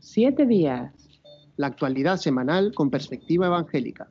Siete días. La actualidad semanal con perspectiva evangélica.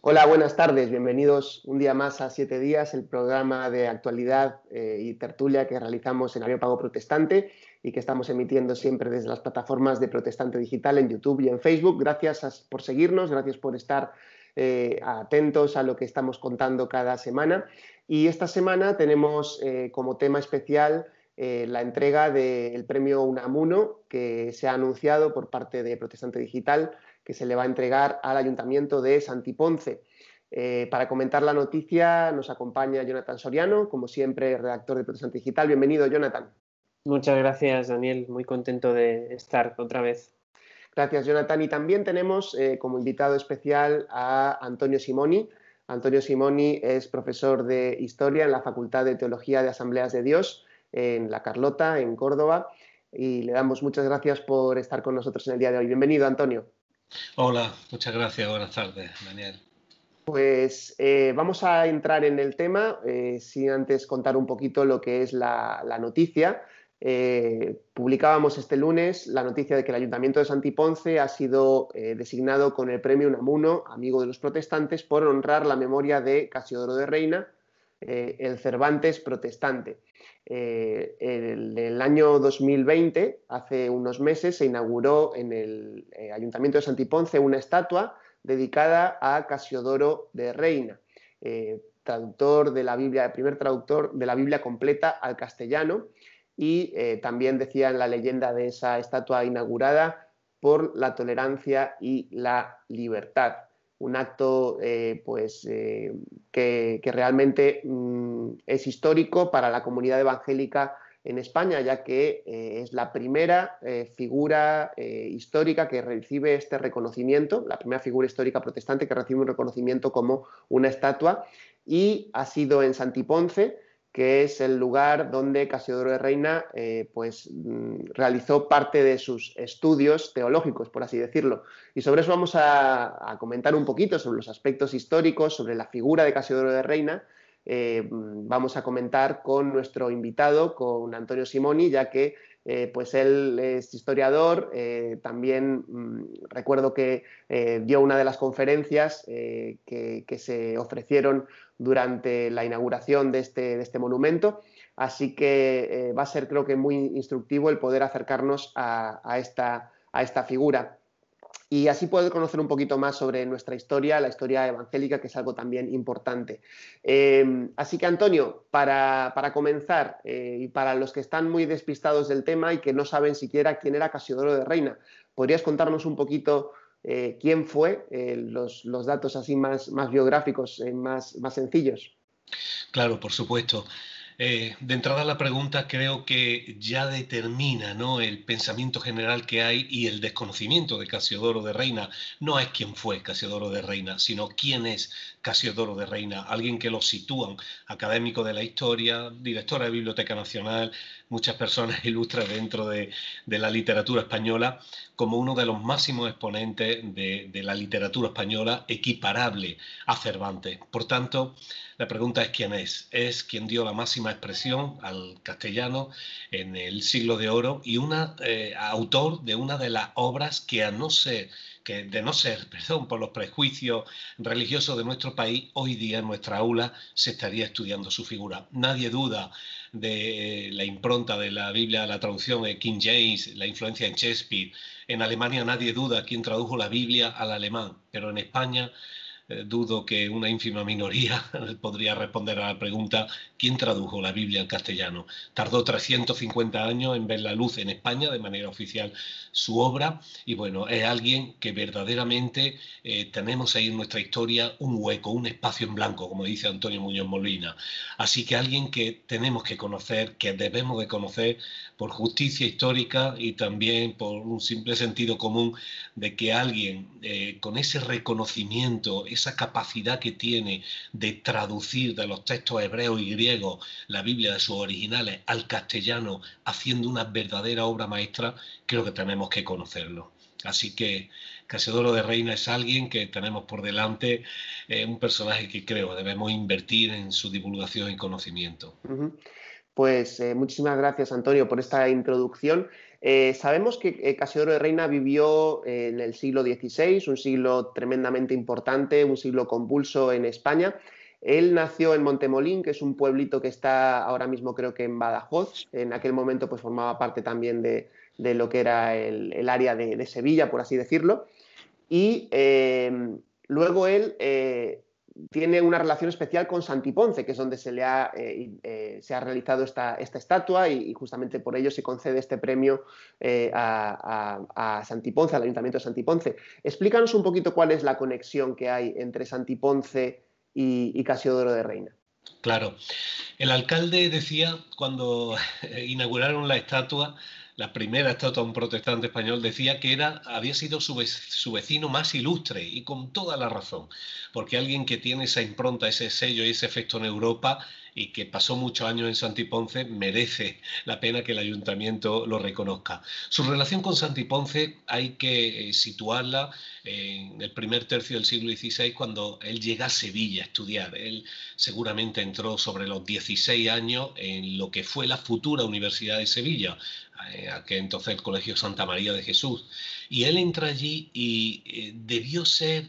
Hola, buenas tardes. Bienvenidos un día más a Siete Días, el programa de actualidad eh, y tertulia que realizamos en Pago Protestante y que estamos emitiendo siempre desde las plataformas de Protestante Digital en YouTube y en Facebook. Gracias por seguirnos, gracias por estar eh, atentos a lo que estamos contando cada semana. Y esta semana tenemos eh, como tema especial eh, la entrega del premio Unamuno que se ha anunciado por parte de Protestante Digital, que se le va a entregar al Ayuntamiento de Santiponce. Eh, para comentar la noticia nos acompaña Jonathan Soriano, como siempre, redactor de Protestante Digital. Bienvenido, Jonathan. Muchas gracias, Daniel. Muy contento de estar otra vez. Gracias, Jonathan. Y también tenemos eh, como invitado especial a Antonio Simoni. Antonio Simoni es profesor de Historia en la Facultad de Teología de Asambleas de Dios en La Carlota, en Córdoba, y le damos muchas gracias por estar con nosotros en el día de hoy. Bienvenido, Antonio. Hola, muchas gracias. Buenas tardes, Daniel. Pues eh, vamos a entrar en el tema, eh, sin antes contar un poquito lo que es la, noticia. Eh, publicábamos este lunes la noticia de que el Ayuntamiento de Santiponce ha sido designado con el premio Unamuno, amigo de los protestantes, por honrar la memoria de Casiodoro de Reina, el Cervantes protestante. Eh, el año 2020, hace unos meses, se inauguró en el eh, Ayuntamiento de Santiponce una estatua dedicada a Casiodoro de Reina, eh, traductor de la Biblia, el primer traductor de la Biblia completa al castellano, y también decía en la leyenda de esa estatua inaugurada por la tolerancia y la libertad un acto eh, pues, eh, que, realmente mm, es histórico para la comunidad evangélica en España, ya que eh, es la primera figura histórica que recibe este reconocimiento, la primera figura histórica protestante que recibe un reconocimiento como una estatua, y ha sido en Santiponce, que es el lugar donde Casiodoro de Reina eh, pues, mm, realizó parte de sus estudios teológicos, por así decirlo. Y sobre eso vamos a, comentar un poquito, sobre los aspectos históricos, sobre la figura de Casiodoro de Reina. Eh, vamos a comentar con nuestro invitado, con Antonio Simoni, ya que eh, pues él es historiador, también mm, recuerdo que dio una de las conferencias que, se ofrecieron durante la inauguración de este, de este monumento. Así que eh, va a ser, creo que, muy instructivo el poder acercarnos a, esta, a esta figura y así poder conocer un poquito más sobre nuestra historia, la historia evangélica, que es algo también importante. Eh, así que, Antonio, para, comenzar, eh, y para los que están muy despistados del tema y que no saben siquiera quién era Casiodoro de Reina, ¿podrías contarnos un poquito eh, quién fue, eh, los, datos así más, más biográficos, eh, más, más sencillos. Claro, por supuesto. de entrada la pregunta creo que ya determina ¿no? el pensamiento general que hay y el desconocimiento de Casiodoro de Reina. No es quién fue Casiodoro de Reina, sino quién es Casiodoro de Reina, alguien que lo sitúan, académico de la historia, directora de Biblioteca Nacional, muchas personas ilustres dentro de, la literatura española, como uno de los máximos exponentes de, la literatura española equiparable a Cervantes. Por tanto, la pregunta es quién es. Es quien dio la máxima expresión al castellano en el siglo de oro y una, eh, autor de una de las obras que a no ser que de no ser, perdón, por los prejuicios religiosos de nuestro país, hoy día en nuestra aula se estaría estudiando su figura. Nadie duda de la impronta de la Biblia, la traducción de King James, la influencia en Shakespeare. En Alemania nadie duda quién tradujo la Biblia al alemán, pero en España eh, dudo que una ínfima minoría podría responder a la pregunta ¿quién tradujo la Biblia al castellano? Tardó 350 años en ver la luz en España de manera oficial su obra y bueno, es alguien que verdaderamente eh, tenemos ahí en nuestra historia un hueco, un espacio en blanco, como dice Antonio Muñoz Molina. Así que alguien que tenemos que conocer, que debemos de conocer por justicia histórica y también por un simple sentido común de que alguien eh, con ese reconocimiento, esa capacidad que tiene de traducir de los textos hebreos y griegos la Biblia de sus originales al castellano, haciendo una verdadera obra maestra, creo que tenemos que conocerlo. Así que Casedoro de Reina es alguien que tenemos por delante, eh, un personaje que creo debemos invertir en su divulgación y conocimiento. Pues eh, muchísimas gracias, Antonio, por esta introducción. Eh, sabemos que Casiodoro de Reina vivió en el siglo XVI, un siglo tremendamente importante, un siglo convulso en España. Él nació en Montemolín, que es un pueblito que está ahora mismo creo que en Badajoz. En aquel momento pues formaba parte también de, lo que era el, área de, Sevilla, por así decirlo. Y eh, luego él eh, tiene una relación especial con Santiponce, que es donde se le ha, eh, se ha realizado esta, esta estatua y, justamente por ello se concede este premio a, a, Santiponce, al Ayuntamiento de Santiponce. Explícanos un poquito cuál es la conexión que hay entre Santiponce y, Casiodoro de Reina. Claro. El alcalde decía cuando inauguraron la estatua, la primera estatua de un protestante español, decía que era, había sido su, vecino más ilustre y con toda la razón, porque alguien que tiene esa impronta, ese sello y ese efecto en Europa y que pasó muchos años en Santiponce, merece la pena que el ayuntamiento lo reconozca. Su relación con Santiponce hay que eh, situarla en el primer tercio del siglo XVI, cuando él llega a Sevilla a estudiar. Él seguramente entró sobre los 16 años en lo que fue la futura Universidad de Sevilla, eh, que entonces el Colegio Santa María de Jesús. Y él entra allí y eh, debió ser,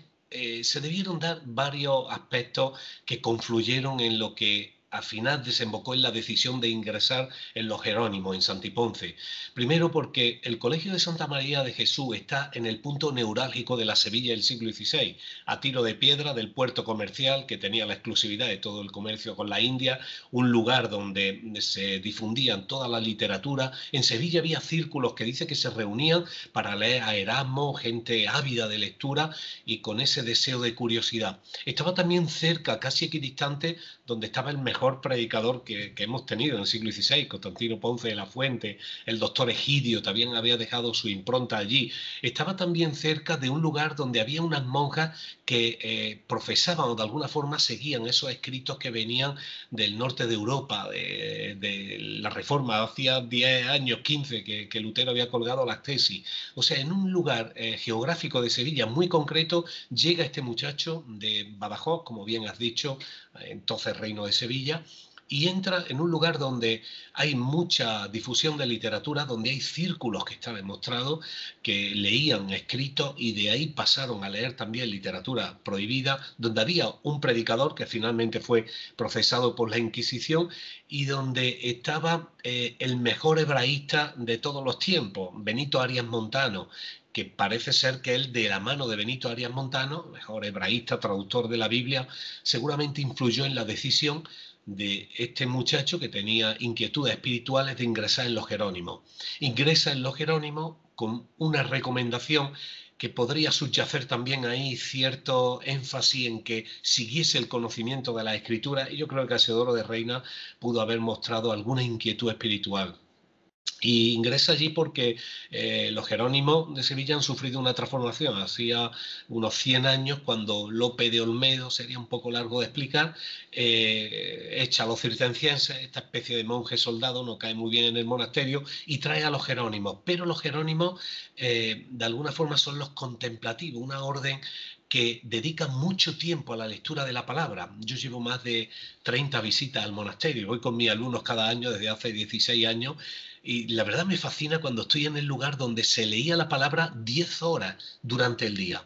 se debieron dar varios aspectos que confluyeron en lo que al final desembocó en la decisión de ingresar en los Jerónimos, en Santiponce. Primero porque el Colegio de Santa María de Jesús está en el punto neurálgico de la Sevilla del siglo XVI, a tiro de piedra del puerto comercial que tenía la exclusividad de todo el comercio con la India, un lugar donde se difundían toda la literatura. En Sevilla había círculos que dice que se reunían para leer a Erasmo, gente ávida de lectura y con ese deseo de curiosidad. Estaba también cerca, casi equidistante, donde estaba el mejor predicador que, hemos tenido en el siglo XVI, Constantino Ponce de la Fuente, el doctor Egidio también había dejado su impronta allí. Estaba también cerca de un lugar donde había unas monjas que eh, profesaban o de alguna forma seguían esos escritos que venían del norte de Europa, de, la reforma, hacía 10 años, 15, que, Lutero había colgado las tesis. O sea, en un lugar eh, geográfico de Sevilla muy concreto, llega este muchacho de Badajoz, como bien has dicho, entonces reino de Sevilla, y entra en un lugar donde hay mucha difusión de literatura, donde hay círculos que está demostrado que leían escritos y de ahí pasaron a leer también literatura prohibida, donde había un predicador que finalmente fue procesado por la Inquisición y donde estaba eh, el mejor hebraísta de todos los tiempos, Benito Arias Montano, que parece ser que él, de la mano de Benito Arias Montano, mejor hebraísta, traductor de la Biblia, seguramente influyó en la decisión de este muchacho que tenía inquietudes espirituales de ingresar en los Jerónimos. Ingresa en los Jerónimos con una recomendación que podría subyacer también ahí cierto énfasis en que siguiese el conocimiento de la escritura y yo creo que Asedoro de Reina pudo haber mostrado alguna inquietud espiritual y ingresa allí porque eh, los Jerónimos de Sevilla han sufrido una transformación. Hacía unos 100 años, cuando Lope de Olmedo, sería un poco largo de explicar, eh, echa a los circencienses, esta especie de monje soldado, no cae muy bien en el monasterio, y trae a los Jerónimos. Pero los Jerónimos, eh, de alguna forma, son los contemplativos, una orden que dedica mucho tiempo a la lectura de la palabra. Yo llevo más de 30 visitas al monasterio, voy con mis alumnos cada año desde hace 16 años y la verdad me fascina cuando estoy en el lugar donde se leía la palabra 10 horas durante el día.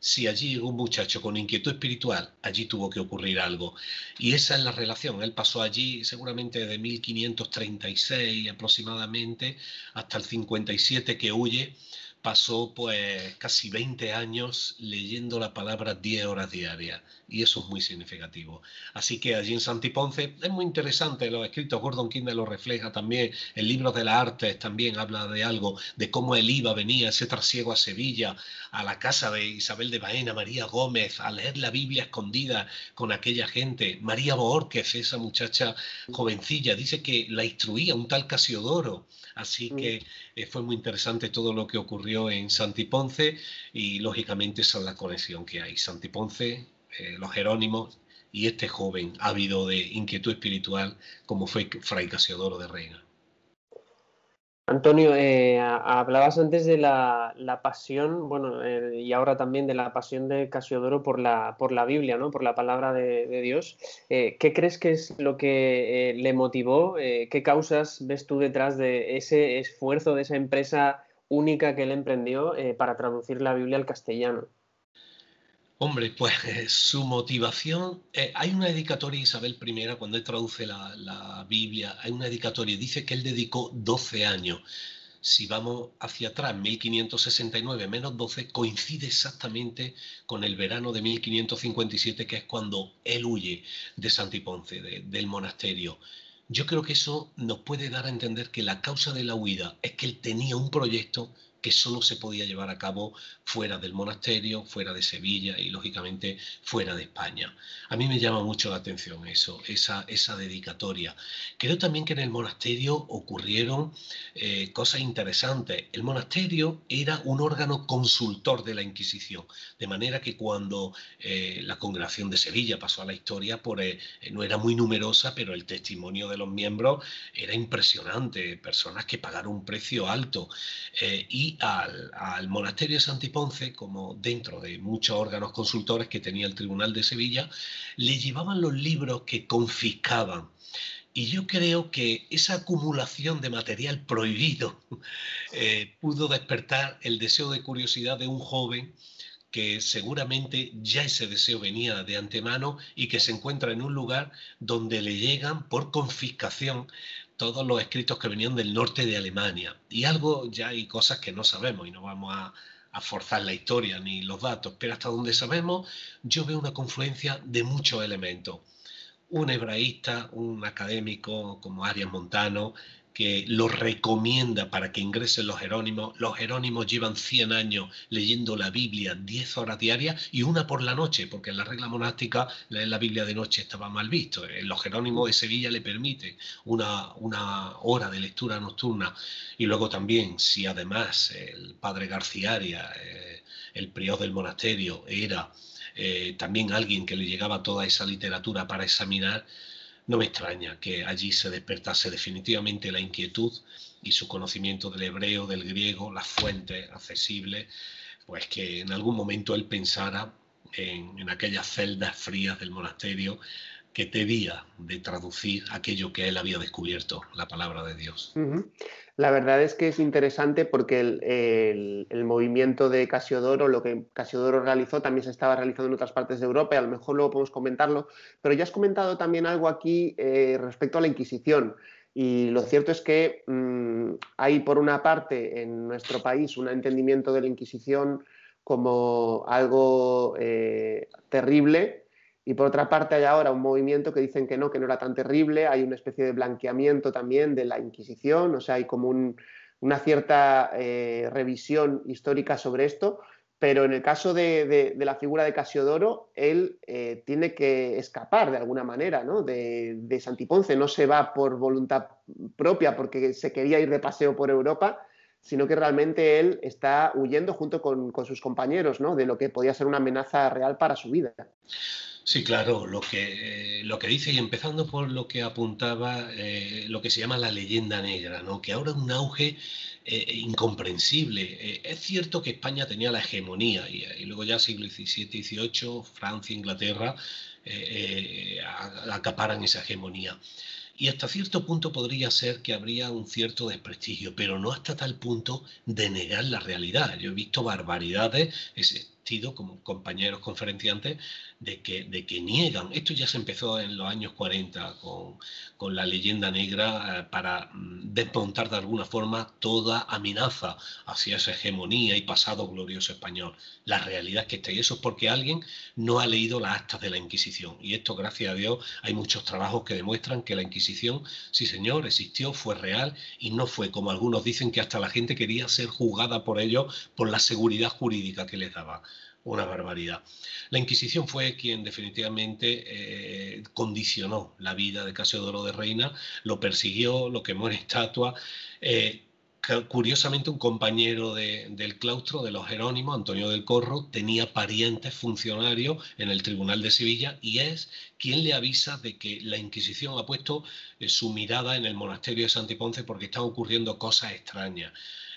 Si allí llegó un muchacho con inquietud espiritual, allí tuvo que ocurrir algo. Y esa es la relación. Él pasó allí seguramente de 1536 aproximadamente hasta el 57 que huye pasó pues casi 20 años leyendo la palabra 10 horas diarias y eso es muy significativo. Así que allí en Santiponce es muy interesante, los escritos. Gordon Kindle lo refleja también, el libro de las artes también habla de algo, de cómo él iba, venía ese trasiego a Sevilla, a la casa de Isabel de Baena, María Gómez, a leer la Biblia escondida con aquella gente, María Borges, esa muchacha jovencilla, dice que la instruía un tal Casiodoro, así mm. que eh, fue muy interesante todo lo que ocurrió en Santiponce y lógicamente esa es la conexión que hay. Santiponce, eh, los Jerónimos y este joven ávido de inquietud espiritual como fue Fray Casiodoro de Reina. Antonio, eh, hablabas antes de la, pasión, bueno, eh, y ahora también de la pasión de Casiodoro por la, por la Biblia, ¿no? Por la palabra de, Dios. Eh, ¿Qué crees que es lo que le motivó? ¿Qué causas ves tú detrás de ese esfuerzo, de esa empresa única que él emprendió para traducir la Biblia al castellano? Hombre, pues su motivación, eh, hay una dedicatoria Isabel I cuando él traduce la, Biblia, hay una dedicatoria, dice que él dedicó 12 años. Si vamos hacia atrás, 1569 menos 12, coincide exactamente con el verano de 1557, que es cuando él huye de Santiponce, del monasterio. Yo creo que eso nos puede dar a entender que la causa de la huida es que él tenía un proyecto que solo se podía llevar a cabo fuera del monasterio, fuera de Sevilla y lógicamente fuera de España. A mí me llama mucho la atención eso, esa, esa dedicatoria. Creo también que en el monasterio ocurrieron eh, cosas interesantes. El monasterio era un órgano consultor de la Inquisición, de manera que cuando eh, la congregación de Sevilla pasó a la historia, por, eh, no era muy numerosa, pero el testimonio de los miembros era impresionante, personas que pagaron un precio alto y al, monasterio de Santiponce, como dentro de muchos órganos consultores que tenía el Tribunal de Sevilla, le llevaban los libros que confiscaban. Y yo creo que esa acumulación de material prohibido eh, pudo despertar el deseo de curiosidad de un joven que seguramente ya ese deseo venía de antemano y que se encuentra en un lugar donde le llegan por confiscación todos los escritos que venían del norte de Alemania. Y algo ya hay cosas que no sabemos y no vamos a, forzar la historia ni los datos, pero hasta donde sabemos yo veo una confluencia de muchos elementos. Un hebraísta, un académico como Arias Montano, que lo recomienda para que ingresen los Jerónimos. Los Jerónimos llevan 100 años leyendo la Biblia 10 horas diarias y una por la noche, porque en la regla monástica leer la Biblia de noche estaba mal visto. En los Jerónimos de Sevilla le permite una, una hora de lectura nocturna. Y luego también, si además el padre Garciaria, eh, el prior del monasterio, era eh, también alguien que le llegaba toda esa literatura para examinar, no me extraña que allí se despertase definitivamente la inquietud y su conocimiento del hebreo, del griego, las fuentes accesibles, pues que en algún momento él pensara en, aquellas celdas frías del monasterio que debía de traducir aquello que él había descubierto, la palabra de Dios. La verdad es que es interesante porque el, movimiento de Casiodoro, lo que Casiodoro realizó, también se estaba realizando en otras partes de Europa y a lo mejor luego podemos comentarlo, pero ya has comentado también algo aquí eh, respecto a la Inquisición. Y lo cierto es que mm, hay, por una parte, en nuestro país un entendimiento de la Inquisición como algo eh, terrible, y por otra parte hay ahora un movimiento que dicen que no, que no era tan terrible, hay una especie de blanqueamiento también de la Inquisición, o sea, hay como una cierta eh, revisión histórica sobre esto, pero en el caso de, la figura de Casiodoro, él eh, tiene que escapar de alguna manera ¿no? de, de, Santiponce, no se va por voluntad propia porque se quería ir de paseo por Europa, sino que realmente él está huyendo junto con, con sus compañeros ¿no? de lo que podía ser una amenaza real para su vida. Sí, claro, lo que, eh, lo que dice, y empezando por lo que apuntaba, eh, lo que se llama la leyenda negra, ¿no? que ahora un auge eh, incomprensible. es cierto que España tenía la hegemonía, y, luego ya siglo XVII y XVIII, Francia, Inglaterra, acaparan esa hegemonía. Y hasta cierto punto podría ser que habría un cierto desprestigio, pero no hasta tal punto de negar la realidad. Yo he visto barbaridades, como compañeros conferenciantes de que, de que niegan. Esto ya se empezó en los años 40 con, con la leyenda negra eh, para mm, desmontar de alguna forma toda amenaza hacia esa hegemonía y pasado glorioso español. La realidad es que está y eso es porque alguien no ha leído las actas de la Inquisición. Y esto, gracias a Dios, hay muchos trabajos que demuestran que la Inquisición, sí señor, existió, fue real y no fue como algunos dicen que hasta la gente quería ser juzgada por ello por la seguridad jurídica que les daba una barbaridad. La Inquisición fue quien definitivamente eh, condicionó la vida de Casiodoro de Reina, lo persiguió, lo quemó en estatua. Eh, curiosamente un compañero del claustro de los Jerónimos, Antonio del Corro, tenía parientes funcionarios en el Tribunal de Sevilla y es quien le avisa de que la Inquisición ha puesto eh, su mirada en el monasterio de Santiponce porque están ocurriendo cosas extrañas.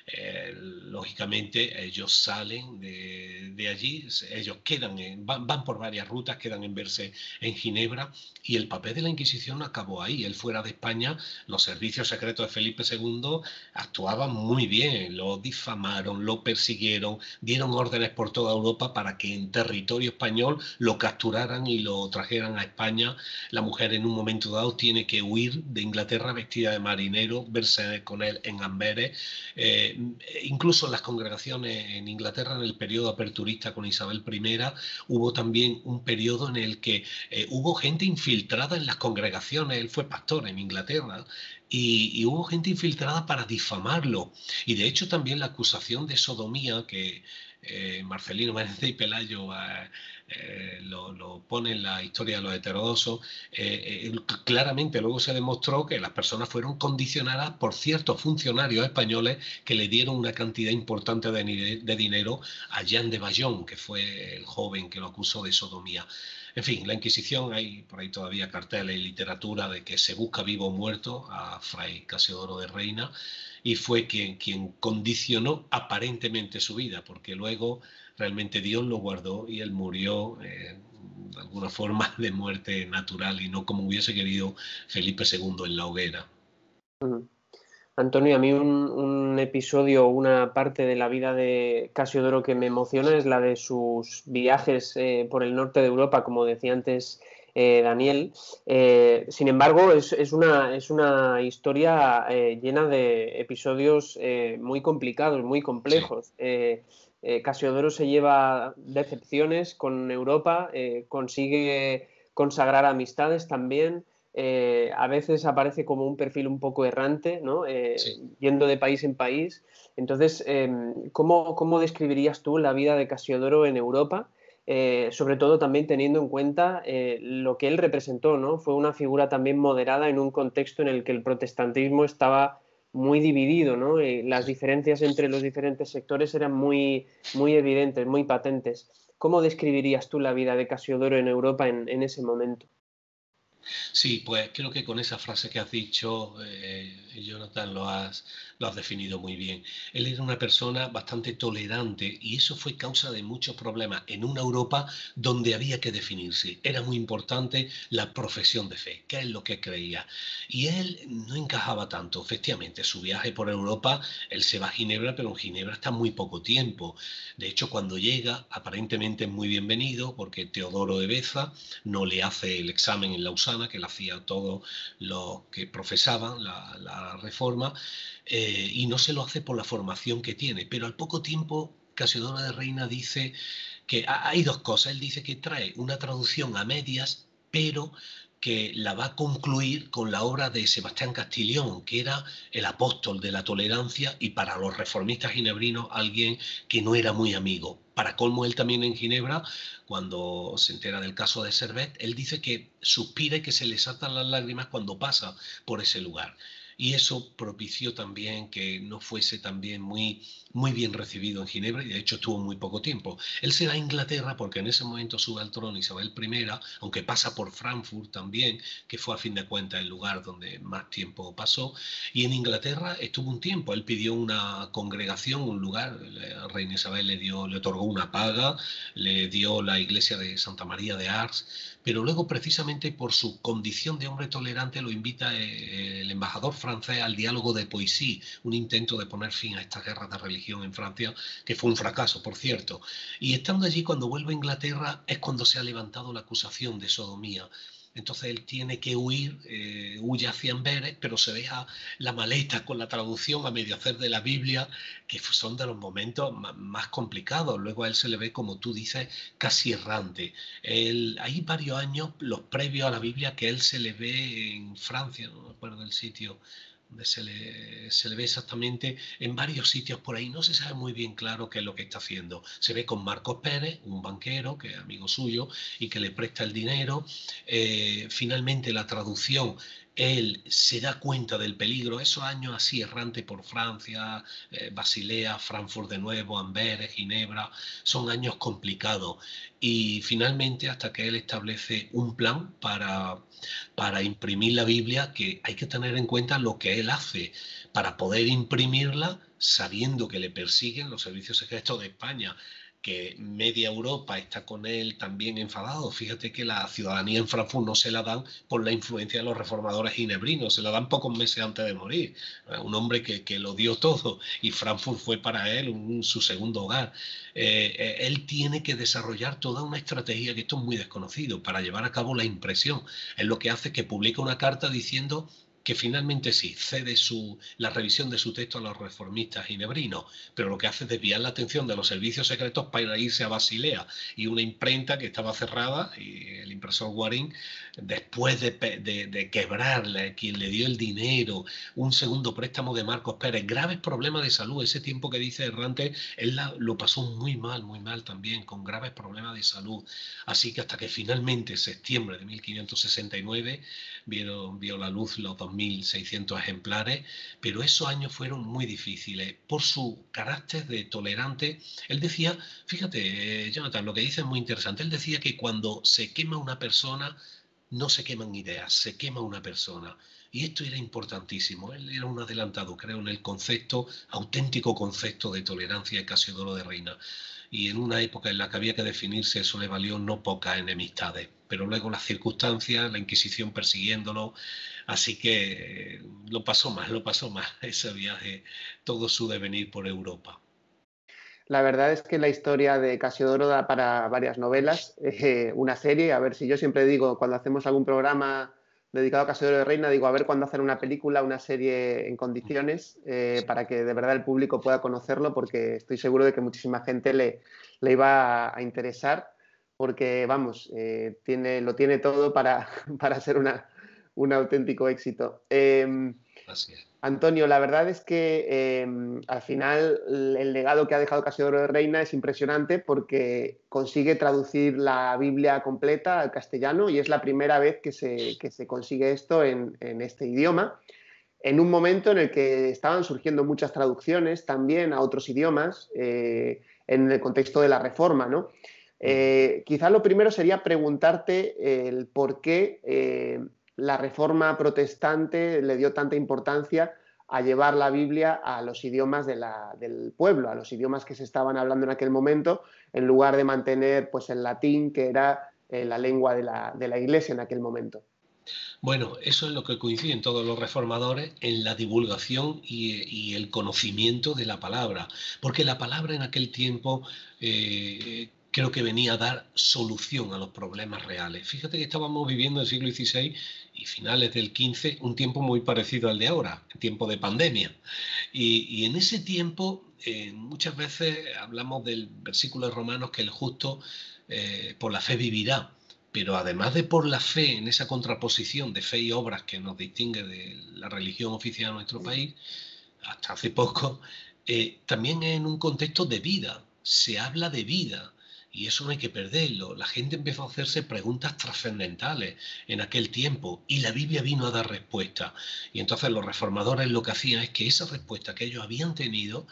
Eh, lógicamente ellos salen de, allí, ellos quedan, van, por varias rutas, quedan en verse en Ginebra y el papel de la Inquisición acabó ahí. Él fuera de España, los servicios secretos de Felipe II actuaban muy bien, lo difamaron, lo persiguieron, dieron órdenes por toda Europa para que en territorio español lo capturaran y lo trajeran a España. La mujer en un momento dado tiene que huir de Inglaterra vestida de marinero, verse con él en Amberes. Eh, incluso en las congregaciones en Inglaterra, en el periodo aperturista con Isabel I, hubo también un periodo en el que eh, hubo gente infiltrada en las congregaciones, él fue pastor en Inglaterra, y, hubo gente infiltrada para difamarlo. Y de hecho también la acusación de sodomía que eh, Marcelino Menéndez y Pelayo eh, lo, pone en la historia de los heterodoxos, eh, claramente luego se demostró que las personas fueron condicionadas por ciertos funcionarios españoles que le dieron una cantidad importante de, dinero a Jean de Bayón, que fue el joven que lo acusó de sodomía. En fin, la Inquisición, hay por ahí todavía carteles y literatura de que se busca vivo o muerto a Fray Casiodoro de Reina y fue quien, quien condicionó aparentemente su vida, porque luego realmente Dios lo guardó y él murió eh, de alguna forma de muerte natural y no como hubiese querido Felipe II en la hoguera. Antonio, a mí un, episodio, una parte de la vida de Casiodoro que me emociona es la de sus viajes eh, por el norte de Europa, como decía antes eh, Daniel. Eh, sin embargo, es, una, es una, historia llena de episodios muy complicados, muy complejos. Casiodoro se lleva decepciones con Europa, consigue consagrar amistades también. Eh, a veces aparece como un perfil un poco errante, ¿no? Eh, yendo de país en país. Entonces, em, ¿cómo, describirías tú la vida de Casiodoro en Europa? Eh, sobre todo también teniendo en cuenta lo que él representó, ¿no? Fue una figura también moderada en un contexto en el que el protestantismo estaba muy dividido, ¿no? las diferencias entre los diferentes sectores eran muy, muy evidentes, muy patentes. ¿Cómo describirías tú la vida de Casiodoro en Europa en ese momento? Sí, pues creo que con esa frase que has dicho, eh, Jonathan, lo has, lo has definido muy bien. Él era una persona bastante tolerante y eso fue causa de muchos problemas en una Europa donde había que definirse. Era muy importante la profesión de fe, qué es lo que creía. Y él no encajaba tanto. Efectivamente, su viaje por Europa, él se va a Ginebra, pero en Ginebra está muy poco tiempo. De hecho, cuando llega, aparentemente es muy bienvenido porque Teodoro de Beza no le hace el examen en Lausana, que le hacía todo lo que profesaban la, la reforma. Eh, y no se lo hace por la formación que tiene. Pero al poco tiempo, Casiodoro de Reina dice que hay dos cosas. Él dice que trae una traducción a medias, pero que la va a concluir con la obra de Sebastián Castillón, que era el apóstol de la tolerancia y para los reformistas ginebrinos alguien que no era muy amigo. Para colmo, él también en Ginebra, cuando se entera del caso de Servet, él dice que suspira y que se le saltan las lágrimas cuando pasa por ese lugar y eso propició también que no fuese también muy, muy bien recibido en Ginebra y de hecho tuvo muy poco tiempo. Él se va a Inglaterra porque en ese momento sube al trono Isabel I, aunque pasa por Frankfurt también, que fue a fin de cuentas el lugar donde más tiempo pasó, y en Inglaterra estuvo un tiempo, él pidió una congregación, un lugar, la reina Isabel le, dio, le otorgó una paga, le dio la iglesia de Santa María de Ars, pero luego precisamente por su condición de hombre tolerante lo invita eh, el embajador francés al diálogo de Poissy, un intento de poner fin a esta guerra de religión en Francia, que fue un fracaso, por cierto. Y estando allí, cuando vuelve a Inglaterra, es cuando se ha levantado la acusación de sodomía entonces él tiene que huir, eh, huye hacia Amberes, pero se deja la maleta con la traducción a medio hacer de la Biblia, que son de los momentos más, complicados. Luego a él se le ve, como tú dices, casi errante. hay varios años, los previos a la Biblia, que él se le ve en Francia, no me acuerdo del sitio, se le, se le, ve exactamente en varios sitios por ahí. No se sabe muy bien claro qué es lo que está haciendo. Se ve con Marcos Pérez, un banquero que es amigo suyo y que le presta el dinero. Eh, finalmente la traducción él se da cuenta del peligro, esos años así errante por Francia, eh, Basilea, Frankfurt de nuevo, Amberes, Ginebra, son años complicados. Y finalmente hasta que él establece un plan para, para imprimir la Biblia, que hay que tener en cuenta lo que él hace para poder imprimirla sabiendo que le persiguen los servicios secretos de España que media Europa está con él también enfadado. Fíjate que la ciudadanía en Frankfurt no se la dan por la influencia de los reformadores ginebrinos, se la dan pocos meses antes de morir. Un hombre que, lo dio todo y Frankfurt fue para él su segundo hogar. Eh, eh, él tiene que desarrollar toda una estrategia, que esto es muy desconocido, para llevar a cabo la impresión. Es lo que hace que publica una carta diciendo que finalmente sí, cede su, la revisión de su texto a los reformistas ginebrinos, pero lo que hace es desviar la atención de los servicios secretos para irse a Basilea y una imprenta que estaba cerrada, y el impresor Guarín, después de, de, quebrarle, quien le dio el dinero, un segundo préstamo de Marcos Pérez, graves problemas de salud, ese tiempo que dice Errante, él lo pasó muy mal, muy mal también, con graves problemas de salud. Así que hasta que finalmente, septiembre de 1569, vieron, vio la luz los 2.600 ejemplares, pero esos años fueron muy difíciles por su carácter de tolerante. Él decía, fíjate, Jonathan, lo que dice es muy interesante, él decía que cuando se quema una persona, no se queman ideas, se quema una persona. Y esto era importantísimo. Él era un adelantado, creo, en el concepto, auténtico concepto de tolerancia de Casiodoro de Reina y en una época en la que había que definirse eso le valió no pocas enemistades. Pero luego las circunstancias, la Inquisición persiguiéndolo, así que eh, lo pasó más, lo pasó más ese viaje, todo su devenir por Europa. La verdad es que la historia de Casiodoro da para varias novelas, eh, una serie, a ver si yo siempre digo, cuando hacemos algún programa dedicado a Casiodoro de Reina, digo, a ver cuándo hacen una película, una serie en condiciones, eh, para que de verdad el público pueda conocerlo, porque estoy seguro de que muchísima gente le, le iba a, interesar, porque, vamos, eh, tiene, lo tiene todo para, para ser una, un auténtico éxito. Em, Antonio, la verdad es que em, al final el legado que ha dejado Casiodoro de Reina es impresionante porque consigue traducir la Biblia completa al castellano y es la primera vez que se, se consigue esto en, este idioma, en un momento en el que estaban surgiendo muchas traducciones también a otros idiomas eh, en el contexto de la Reforma. ¿no? Eh, quizás lo primero sería preguntarte el por qué eh, la reforma protestante le dio tanta importancia a llevar la Biblia a los idiomas del pueblo, a los idiomas que se estaban hablando en aquel momento, en lugar de mantener pues, el latín, que era eh, la lengua de la, iglesia en aquel momento. Bueno, eso es lo que coinciden todos los reformadores en la divulgación y, el conocimiento de la palabra, porque la palabra en aquel tiempo eh, creo que venía a dar solución a los problemas reales. Fíjate que estábamos viviendo en el siglo XVI y finales del XV un tiempo muy parecido al de ahora, tiempo de pandemia. Y, en ese tiempo eh, muchas veces hablamos del versículo de Romanos que el justo eh, por la fe vivirá. Pero además de por la fe, en esa contraposición de fe y obras que nos distingue de la religión oficial de nuestro país, hasta hace poco, eh, también en un contexto de vida. Se habla de vida, y eso no hay que perderlo. La gente empezó a hacerse preguntas trascendentales en aquel tiempo y la Biblia vino a dar respuesta. Y entonces los reformadores lo que hacían es que esa respuesta que ellos habían tenido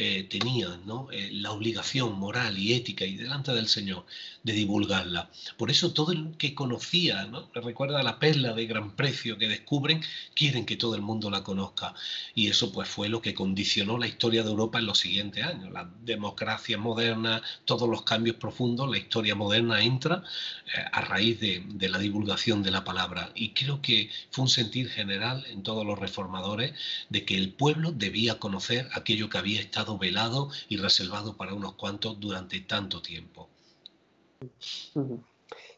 eh, tenían ¿no? Eh, la obligación moral y ética y delante del Señor de divulgarla. Por eso todo el que conocía, ¿no? recuerda la perla de gran precio que descubren, quieren que todo el mundo la conozca. Y eso pues fue lo que condicionó la historia de Europa en los siguientes años. La democracia moderna, todos los cambios profundos, la historia moderna entra eh, a raíz de, de la divulgación de la palabra. Y creo que fue un sentir general en todos los reformadores de que el pueblo debía conocer aquello que había estado velado y reservado para unos cuantos durante tanto tiempo.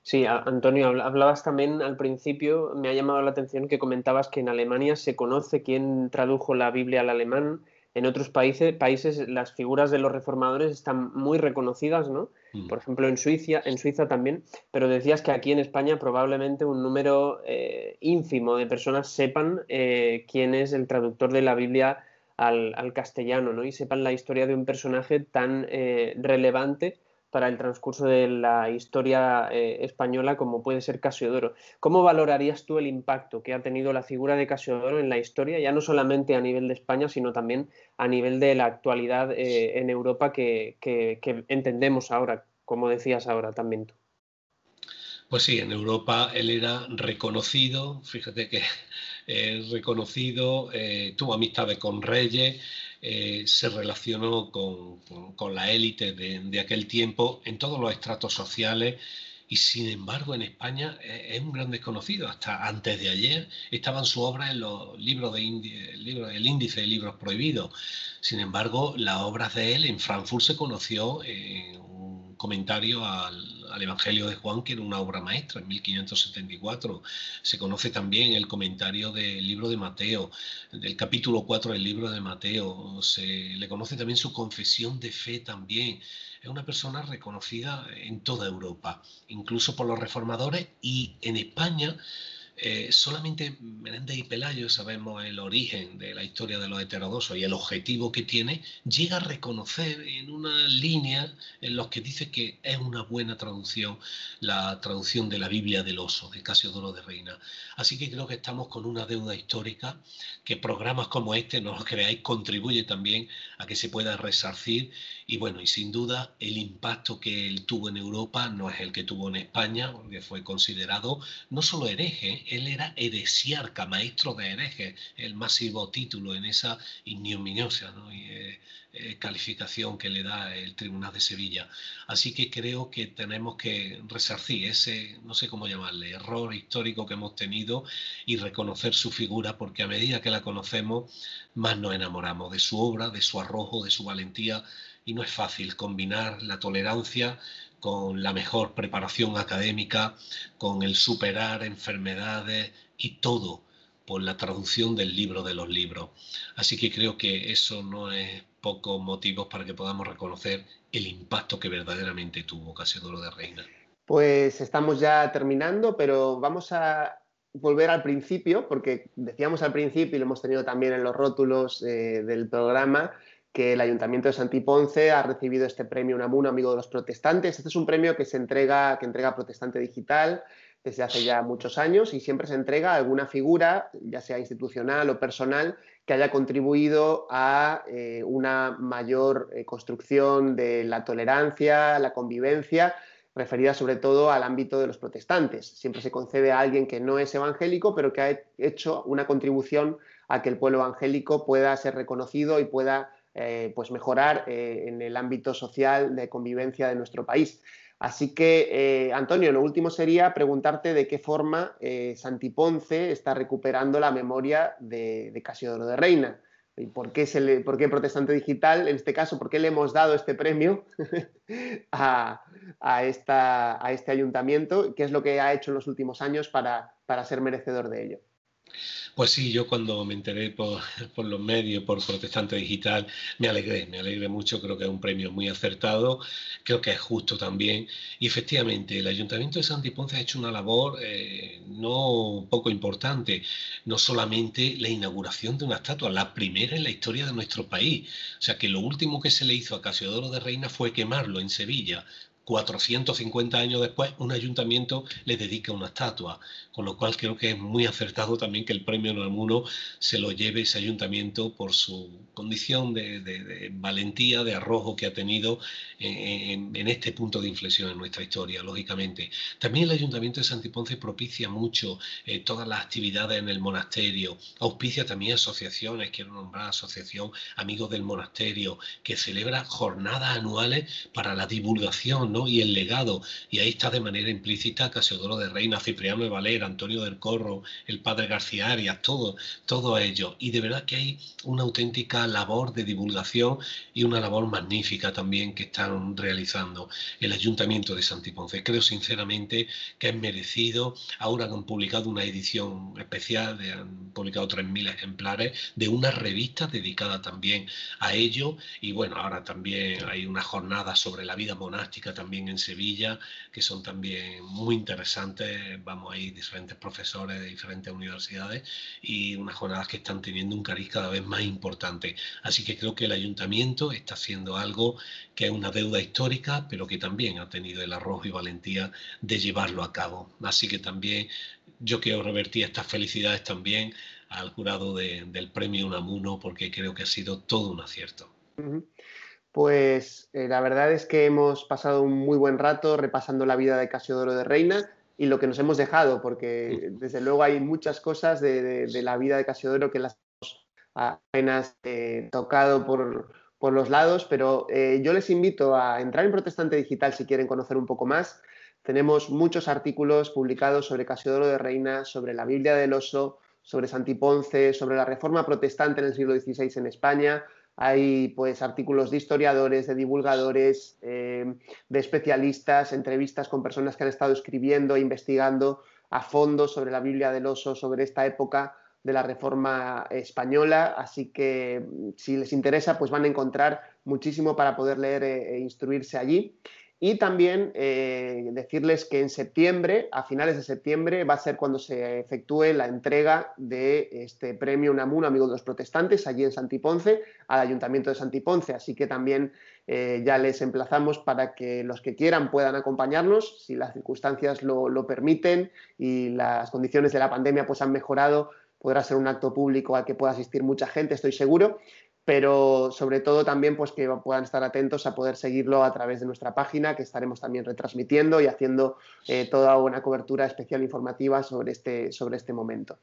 Sí, Antonio, hablabas también al principio, me ha llamado la atención que comentabas que en Alemania se conoce quién tradujo la Biblia al alemán. En otros países, países las figuras de los reformadores están muy reconocidas, ¿no? Mm. Por ejemplo, en Suiza, en Suiza también, pero decías que aquí en España probablemente un número eh, ínfimo de personas sepan eh, quién es el traductor de la Biblia al, castellano ¿no? y sepan la historia de un personaje tan eh, relevante para el transcurso de la historia eh, española como puede ser Casiodoro. ¿Cómo valorarías tú el impacto que ha tenido la figura de Casiodoro en la historia, ya no solamente a nivel de España, sino también a nivel de la actualidad eh, en Europa que, entendemos ahora, como decías ahora también tú? Pues sí, en Europa él era reconocido, fíjate que eh, reconocido, tuvo amistades con reyes, eh, se relacionó con, la élite de, aquel tiempo en todos los estratos sociales y sin embargo en España eh, es un gran desconocido. Hasta antes de ayer estaban su obra en los libros de el, índice de libros prohibidos. Sin embargo, las obras de él en Frankfurt se conoció en un comentario al al Evangelio de Juan, que era una obra maestra en 1574. Se conoce también el comentario del libro de Mateo, del capítulo 4 del libro de Mateo. Se le conoce también su confesión de fe también. Es una persona reconocida en toda Europa, incluso por los reformadores y en España eh, solamente Menéndez y Pelayo sabemos el origen de la historia de los heterodoxos y el objetivo que tiene, llega a reconocer en una línea en los que dice que es una buena traducción la traducción de la Biblia del oso, de Casiodoro de Reina. Así que creo que estamos con una deuda histórica que programas como este, no lo creáis, contribuye también a que se pueda resarcir y bueno, y sin duda el impacto que él tuvo en Europa no es el que tuvo en España, porque fue considerado no solo hereje, él era heresiarca, maestro de herejes, el masivo título en esa ignominiosa eh, eh, calificación que le da el Tribunal de Sevilla. Así que creo que tenemos que resarcir ese, no sé cómo llamarle, error histórico que hemos tenido y reconocer su figura, porque a medida que la conocemos, más nos enamoramos de su obra, de su arrojo, de su valentía y no es fácil combinar la tolerancia con la mejor preparación académica, con el superar enfermedades y todo por la traducción del libro de los libros. Así que creo que eso no es poco motivo para que podamos reconocer el impacto que verdaderamente tuvo Casiodoro de Reina. Pues estamos ya terminando, pero vamos a volver al principio, porque decíamos al principio y lo hemos tenido también en los rótulos eh, del programa, que el Ayuntamiento de Santiponce ha recibido este premio Unamuno, amigo de los protestantes. Este es un premio que se entrega, que entrega Protestante Digital desde hace ya muchos años y siempre se entrega a alguna figura, ya sea institucional o personal, que haya contribuido a eh, una mayor eh, construcción de la tolerancia, la convivencia, referida sobre todo al ámbito de los protestantes. Siempre se concede a alguien que no es evangélico, pero que ha hecho una contribución a que el pueblo evangélico pueda ser reconocido y pueda eh, pues mejorar eh, en el ámbito social de convivencia de nuestro país. Así que, eh, Antonio, lo último sería preguntarte de qué forma Santiponce está recuperando la memoria de, Casiodoro de Reina. ¿Y por qué, se por qué Protestante Digital, en este caso, por qué le hemos dado este premio a, esta, a, este ayuntamiento? ¿Qué es lo que ha hecho en los últimos años para ser merecedor de ello? Pues sí, yo cuando me enteré por, los medios, por Protestante Digital, me alegré, me alegré mucho, creo que es un premio muy acertado, creo que es justo también. Y efectivamente, el Ayuntamiento de Santiponce ha hecho una labor eh, no poco importante, no solamente la inauguración de una estatua, la primera en la historia de nuestro país. O sea que lo último que se le hizo a Casiodoro de Reina fue quemarlo en Sevilla, 450 años después, un ayuntamiento le dedica una estatua, con lo cual creo que es muy acertado también que el premio Namuno se lo lleve ese ayuntamiento por su condición de, valentía, de arrojo que ha tenido en, este punto de inflexión en nuestra historia, lógicamente. También el ayuntamiento de Santiponce propicia mucho eh, todas las actividades en el monasterio, auspicia también asociaciones, quiero nombrar Asociación Amigos del Monasterio, que celebra jornadas anuales para la divulgación, y el legado. Y ahí está de manera implícita Casiodoro de Reina, Cipriano de Valera, Antonio del Corro, el padre García Arias, todo, todo ello. Y de verdad que hay una auténtica labor de divulgación y una labor magnífica también que están realizando el Ayuntamiento de Santiponce. Creo sinceramente que es merecido. Ahora han publicado una edición especial, han publicado 3.000 ejemplares de una revista dedicada también a ello. Y bueno, ahora también hay una jornada sobre la vida monástica también en Sevilla, que son también muy interesantes. Vamos ahí diferentes profesores de diferentes universidades y unas jornadas que están teniendo un cariz cada vez más importante. Así que creo que el ayuntamiento está haciendo algo que es una deuda histórica, pero que también ha tenido el arrojo y valentía de llevarlo a cabo. Así que también yo quiero revertir estas felicidades también al jurado del premio Unamuno porque creo que ha sido todo un acierto. Pues eh, la verdad es que hemos pasado un muy buen rato repasando la vida de Casiodoro de Reina y lo que nos hemos dejado, porque desde luego hay muchas cosas de, la vida de Casiodoro que las hemos apenas eh, tocado por, los lados, pero eh, yo les invito a entrar en Protestante Digital si quieren conocer un poco más. Tenemos muchos artículos publicados sobre Casiodoro de Reina, sobre la Biblia del Oso, sobre Santiponce, sobre la Reforma Protestante en el siglo XVI en España, hay pues artículos de historiadores, de divulgadores, eh, de especialistas, entrevistas con personas que han estado escribiendo e investigando a fondo sobre la Biblia del Oso, sobre esta época de la Reforma española, así que si les interesa, pues van a encontrar muchísimo para poder leer e instruirse allí. Y también eh, decirles que en septiembre, a finales de septiembre, va a ser cuando se efectúe la entrega de este premio Unamuno, Amigo de los Protestantes, allí en Santiponce, al Ayuntamiento de Santiponce. Así que también eh, ya les emplazamos para que los que quieran puedan acompañarnos, si las circunstancias lo, lo permiten y las condiciones de la pandemia pues han mejorado, podrá ser un acto público al que pueda asistir mucha gente, estoy seguro pero sobre todo también pues que puedan estar atentos a poder seguirlo a través de nuestra página, que estaremos también retransmitiendo y haciendo eh, toda una cobertura especial informativa sobre este, sobre este momento.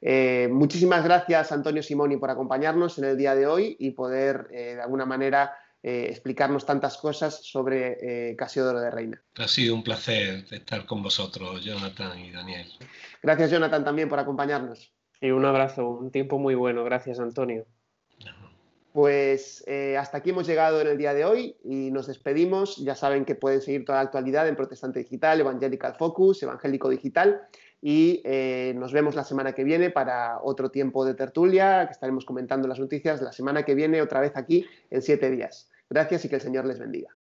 Eh, muchísimas gracias, Antonio Simoni, por acompañarnos en el día de hoy y poder, eh, de alguna manera, explicarnos tantas cosas sobre Casiodoro de Reina. Ha sido un placer estar con vosotros, Jonathan y Daniel. Gracias, Jonathan, también por acompañarnos. Y un abrazo, un tiempo muy bueno. Gracias, Antonio. Pues eh, hasta aquí hemos llegado en el día de hoy y nos despedimos. Ya saben que pueden seguir toda la actualidad en Protestante Digital, Evangelical Focus, Evangélico Digital y eh, nos vemos la semana que viene para otro tiempo de tertulia, que estaremos comentando las noticias la semana que viene otra vez aquí en siete días. Gracias y que el Señor les bendiga.